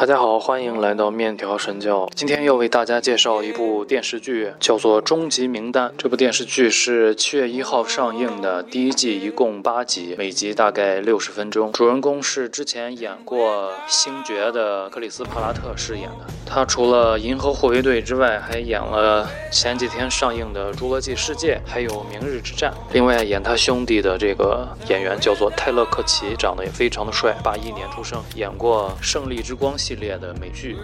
大家好，欢迎来到面条神教。今天要为大家介绍一部电视剧，叫做《终极名单》。这部电视剧是七月一号上映的，第一季一共八集，每集大概六十分钟。主人公是之前演过《星爵》的克里斯·帕拉特饰演的。他除了《银河护卫队》之外，还演了前几天上映的《侏罗纪世界》，还有《明日之战》。另外，演他兄弟的这个演员叫做泰勒·克奇，长得也非常的帅，八一年出生，演过《胜利之光》系列的美剧。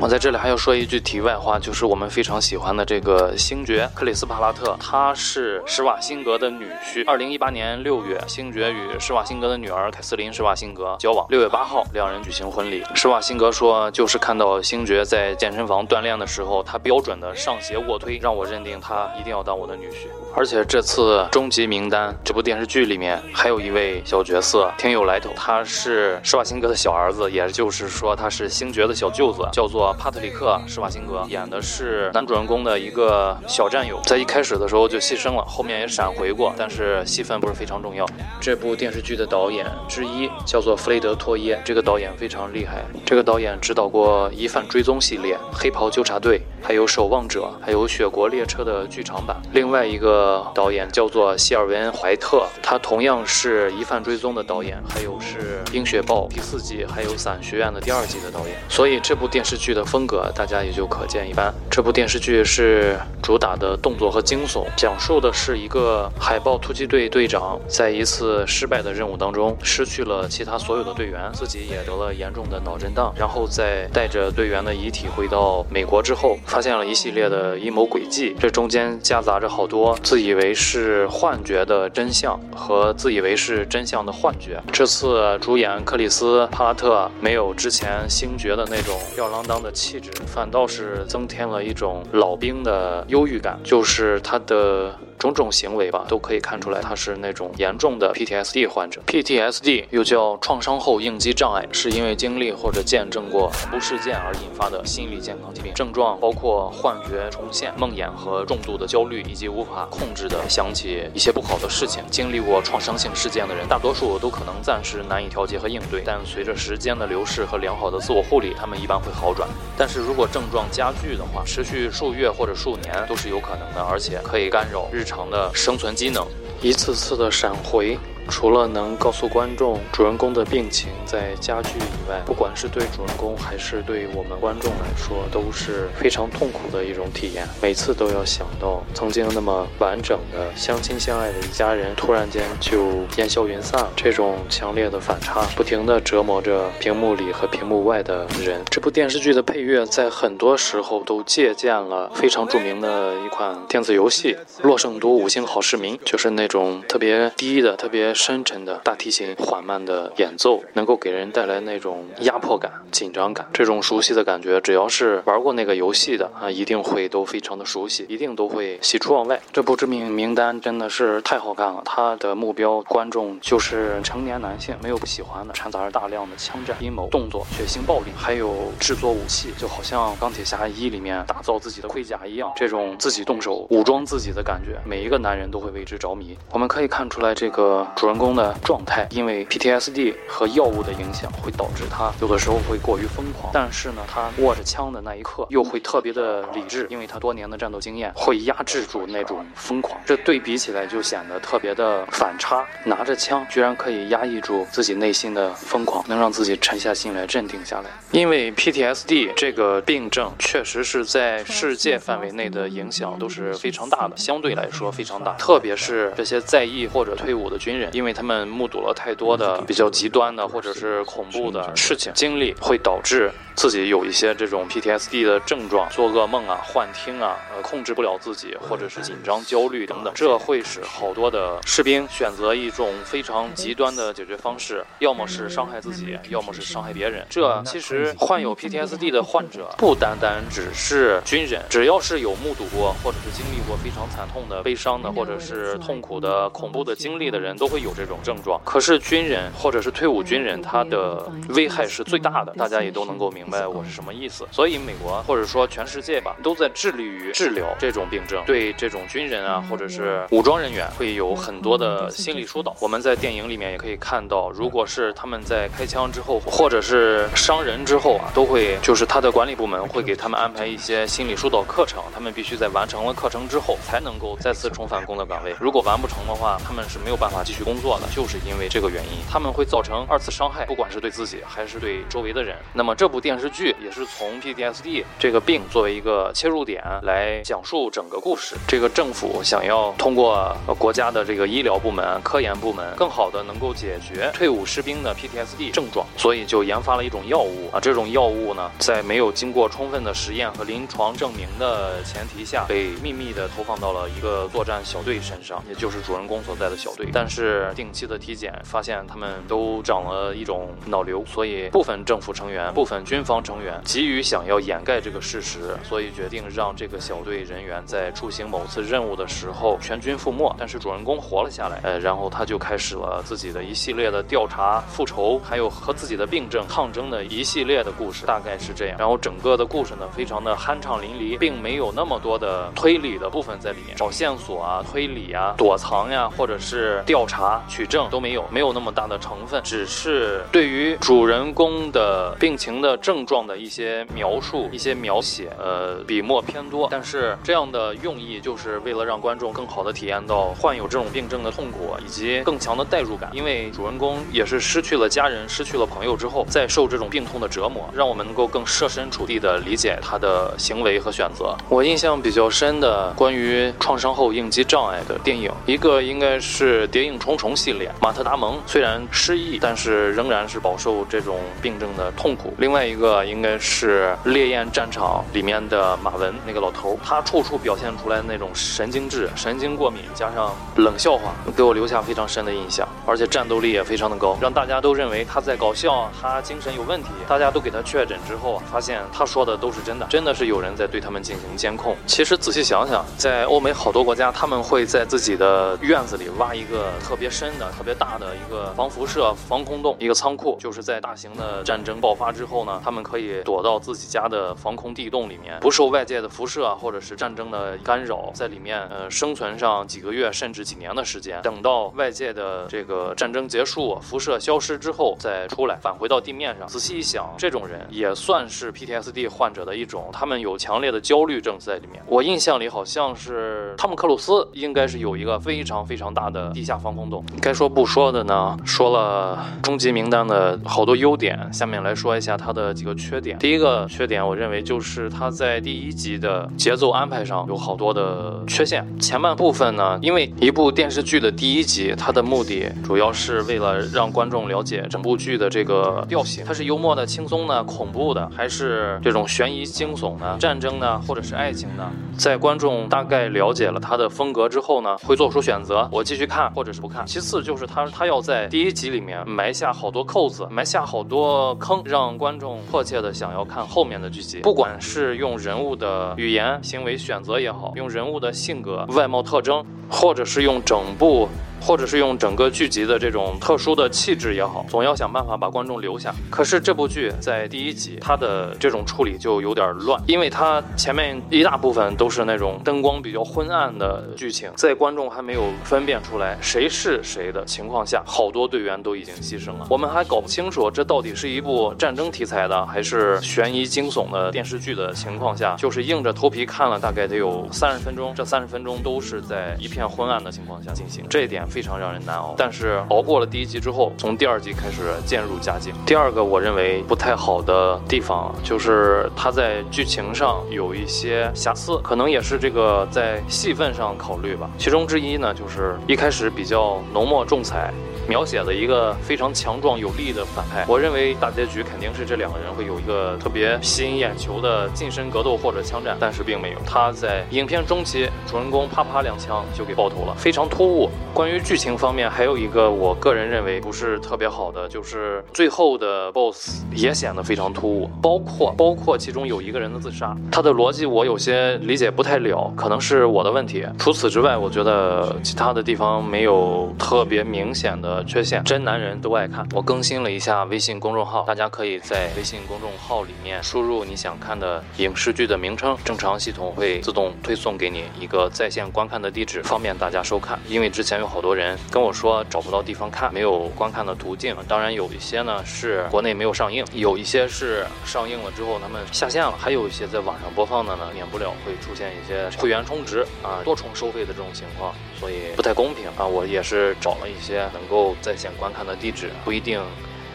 我在这里还要说一句题外话，就是我们非常喜欢的这个星爵克里斯帕拉特，他是施瓦辛格的女婿。二零一八年六月，星爵与施瓦辛格的女儿凯瑟琳施瓦辛格交往。六月八号，两人举行婚礼。施瓦辛格说，就是看到星爵在健身房锻炼的时候，他标准的上斜卧推，让我认定他一定要当我的女婿。而且这次《终极名单》这部电视剧里面还有一位小角色，挺有来头，他是施瓦辛格的小儿子，也就是说他是星爵的小舅子，叫做。帕特里克·施瓦辛格演的是男主人公的一个小战友，在一开始的时候就牺牲了，后面也闪回过，但是戏份不是非常重要。这部电视剧的导演之一叫做弗雷德·托耶，这个导演非常厉害。这个导演指导过《疑犯追踪》系列、《黑袍纠察队》，还有《守望者》，还有《雪国列车》的剧场版。另外一个呃导演叫做希尔文·怀特，他同样是《疑犯追踪》的导演，还有是《冰雪暴》第四季，还有《伞学院》的第二季的导演。所以这部电视剧。的风格大家也就可见一斑。这部电视剧是主打的动作和惊悚，讲述的是一个海豹突击队队长在一次失败的任务当中失去了其他所有的队员，自己也得了严重的脑震荡，然后在带着队员的遗体回到美国之后，发现了一系列的阴谋诡计，这中间夹杂着好多自以为是幻觉的真相和自以为是真相的幻觉。这次主演克里斯·帕拉特没有之前星爵的那种吊郎当。的气质反倒是增添了一种老兵的忧郁感，就是他的。种种行为吧，都可以看出来他是那种严重的 PTSD 患者。PTSD 又叫创伤后应激障碍，是因为经历或者见证过恐怖事件而引发的心理健康疾病。症状包括幻觉重现、梦魇和重度的焦虑，以及无法控制的想起一些不好的事情。经历过创伤性事件的人，大多数都可能暂时难以调节和应对，但随着时间的流逝和良好的自我护理，他们一般会好转。但是如果症状加剧的话，持续数月或者数年都是有可能的，而且可以干扰日常。常的生存机能，一次次的闪回。除了能告诉观众主人公的病情在加剧以外，不管是对主人公还是对我们观众来说，都是非常痛苦的一种体验。每次都要想到曾经那么完整的相亲相爱的一家人，突然间就烟消云散，这种强烈的反差，不停地折磨着屏幕里和屏幕外的人。这部电视剧的配乐在很多时候都借鉴了非常著名的一款电子游戏《洛圣都五星好市民》，就是那种特别低的、特别。深沉的大提琴缓慢的演奏，能够给人带来那种压迫感、紧张感。这种熟悉的感觉，只要是玩过那个游戏的啊，一定会都非常的熟悉，一定都会喜出望外。这部《致命名单》真的是太好看了，它的目标观众就是成年男性，没有不喜欢的，掺杂着大量的枪战、阴谋、动作、血腥暴力，还有制作武器，就好像《钢铁侠一》里面打造自己的盔甲一样，这种自己动手武装自己的感觉，每一个男人都会为之着迷。我们可以看出来这个。主人公的状态，因为 PTSD 和药物的影响，会导致他有的时候会过于疯狂。但是呢，他握着枪的那一刻，又会特别的理智，因为他多年的战斗经验会压制住那种疯狂。这对比起来就显得特别的反差。拿着枪，居然可以压抑住自己内心的疯狂，能让自己沉下心来，镇定下来。因为 PTSD 这个病症，确实是在世界范围内的影响都是非常大的，相对来说非常大。特别是这些在役或者退伍的军人。因为他们目睹了太多的比较极端的或者是恐怖的事情经历，会导致。自己有一些这种 PTSD 的症状，做噩梦啊、幻听啊，呃，控制不了自己，或者是紧张、焦虑等等，这会使好多的士兵选择一种非常极端的解决方式，要么是伤害自己，要么是伤害别人。这其实患有 PTSD 的患者不单单只是军人，只要是有目睹过或者是经历过非常惨痛的、悲伤的或者是痛苦的、恐怖的经历的人，都会有这种症状。可是军人或者是退伍军人，他的危害是最大的，大家也都能够明白我是什么意思。所以美国或者说全世界吧，都在致力于治疗这种病症，对这种军人啊或者是武装人员会有很多的心理疏导。我们在电影里面也可以看到，如果是他们在开枪之后，或者是伤人之后啊，都会就是他的管理部门会给他们安排一些心理疏导课程，他们必须在完成了课程之后才能够再次重返工作岗位。如果完不成的话，他们是没有办法继续工工作的，就是因为这个原因，他们会造成二次伤害，不管是对自己还是对周围的人。那么这部电视剧也是从 PTSD 这个病作为一个切入点来讲述整个故事。这个政府想要通过国家的这个医疗部门、科研部门，更好的能够解决退伍士兵的 PTSD 症状，所以就研发了一种药物啊。这种药物呢，在没有经过充分的实验和临床证明的前提下，被秘密的投放到了一个作战小队身上，也就是主人公所在的小队。但是定期的体检发现他们都长了一种脑瘤，所以部分政府成员、部分军方成员急于想要掩盖这个事实，所以决定让这个小队人员在出行某次任务的时候全军覆没。但是主人公活了下来，呃，然后他就开始了自己的一系列的调查、复仇，还有和自己的病症抗争的一系列的故事，大概是这样。然后整个的故事呢，非常的酣畅淋漓，并没有那么多的推理的部分在里面，找线索啊、推理啊、躲藏呀，或者是调查取证都没有，没有那么大的成分，只是对于主人公的病情的症状的一些描述、一些描写，呃，笔墨偏多。但是这样的用意就是为了让观众更好的体验到患有这种病症的痛苦，以及更强的代入感。因为主人公也是失去了家人、失去了朋友之后，再受这种病痛的折磨，让我们能够更设身处地的理解他的行为和选择。我印象比较深的关于创伤后应激障碍的电影，一个应该是《谍影重重》系列。马特·达蒙虽然失忆，但是仍然是饱受这种病症的痛苦。另外一个应该是《烈焰战场》里面的马文那个老头，他处处表现出来那种神经质、神经过敏，加上冷笑话，给我留下非常深的印象。而且战斗力也非常的高，让大家都认为他在搞笑，他精神有问题。大家都给他确诊之后，发现他说的都是真的，真的是有人在对他们进行监控。其实仔细想想，在欧美好多国家，他们会在自己的院子里挖一个特别别深的、特别大的一个防辐射防空洞，一个仓库，就是在大型的战争爆发之后呢，他们可以躲到自己家的防空地洞里面，不受外界的辐射或者是战争的干扰，在里面呃生存上几个月甚至几年的时间，等到外界的这个战争结束、辐射消失之后再出来，返回到地面上。仔细一想，这种人也算是 PTSD 患者的一种，他们有强烈的焦虑症在里面。我印象里好像是汤姆克鲁斯应该是有一个非常非常大的地下防空该说不说的呢，说了终极名单的好多优点，下面来说一下它的几个缺点。第一个缺点，我认为就是它在第一集的节奏安排上有好多的缺陷。前半部分呢，因为一部电视剧的第一集，它的目的主要是为了让观众了解整部剧的这个调性，它是幽默的、轻松的、恐怖的，还是这种悬疑惊悚的、战争的，或者是爱情的？在观众大概了解了它的风格之后呢，会做出选择，我继续看，或者是不看。其次就是他他要在第一集里面埋下好多扣子，埋下好多坑，让观众迫切的想要看后面的剧集。不管是用人物的语言、行为选择也好，用人物的性格、外貌特征，或者是用整部。或者是用整个剧集的这种特殊的气质也好，总要想办法把观众留下。可是这部剧在第一集，它的这种处理就有点乱，因为它前面一大部分都是那种灯光比较昏暗的剧情，在观众还没有分辨出来谁是谁的情况下，好多队员都已经牺牲了。我们还搞不清楚这到底是一部战争题材的还是悬疑惊悚的电视剧的情况下，就是硬着头皮看了大概得有三十分钟，这三十分钟都是在一片昏暗的情况下进行，这一点。非常让人难熬，但是熬过了第一集之后，从第二集开始渐入佳境。第二个我认为不太好的地方，就是它在剧情上有一些瑕疵，可能也是这个在戏份上考虑吧。其中之一呢，就是一开始比较浓墨重彩。描写的一个非常强壮有力的反派。我认为大结局肯定是这两个人会有一个特别吸引眼球的近身格斗或者枪战，但是并没有。他在影片中期，主人公啪啪两枪就给爆头了，非常突兀。关于剧情方面，还有一个我个人认为不是特别好的，就是最后的 BOSS 也显得非常突兀，包括包括其中有一个人的自杀，他的逻辑我有些理解不太了，可能是我的问题。除此之外，我觉得其他的地方没有特别明显的缺陷。真男人都爱看，我更新了一下微信公众号，大家可以在微信公众号里面输入你想看的影视剧的名称，正常系统会自动推送给你一个在线观看的地址，方便大家收看。因为之前有好多人跟我说找不到地方看，没有观看的途径。当然有一些呢是国内没有上映，有一些是上映了之后他们下线了，还有一些在网上播放的呢，免不了会出现一些会员充值啊、多重收费的这种情况，所以不太公平啊。我也是找了一些能够在线观看的地址，不一定。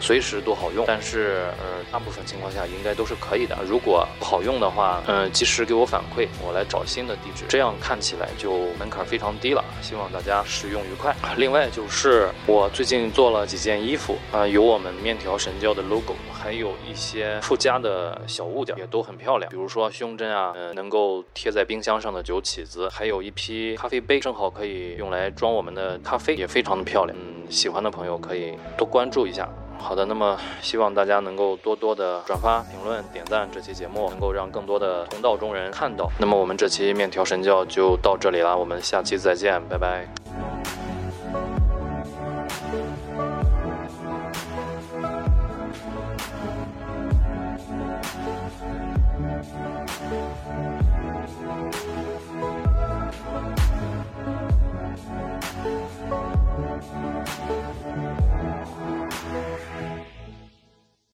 随时都好用，但是呃，大部分情况下应该都是可以的。如果不好用的话，嗯，及时给我反馈，我来找新的地址，这样看起来就门槛非常低了。希望大家使用愉快。另外就是我最近做了几件衣服啊，有我们面条神教的 logo，还有一些附加的小物件，也都很漂亮。比如说胸针啊，嗯，能够贴在冰箱上的酒起子，还有一批咖啡杯，正好可以用来装我们的咖啡，也非常的漂亮。嗯，喜欢的朋友可以多关注一下。好的，那么希望大家能够多多的转发、评论、点赞这期节目，能够让更多的同道中人看到，那么我们这期面条神教就到这里了，我们下期再见，拜拜。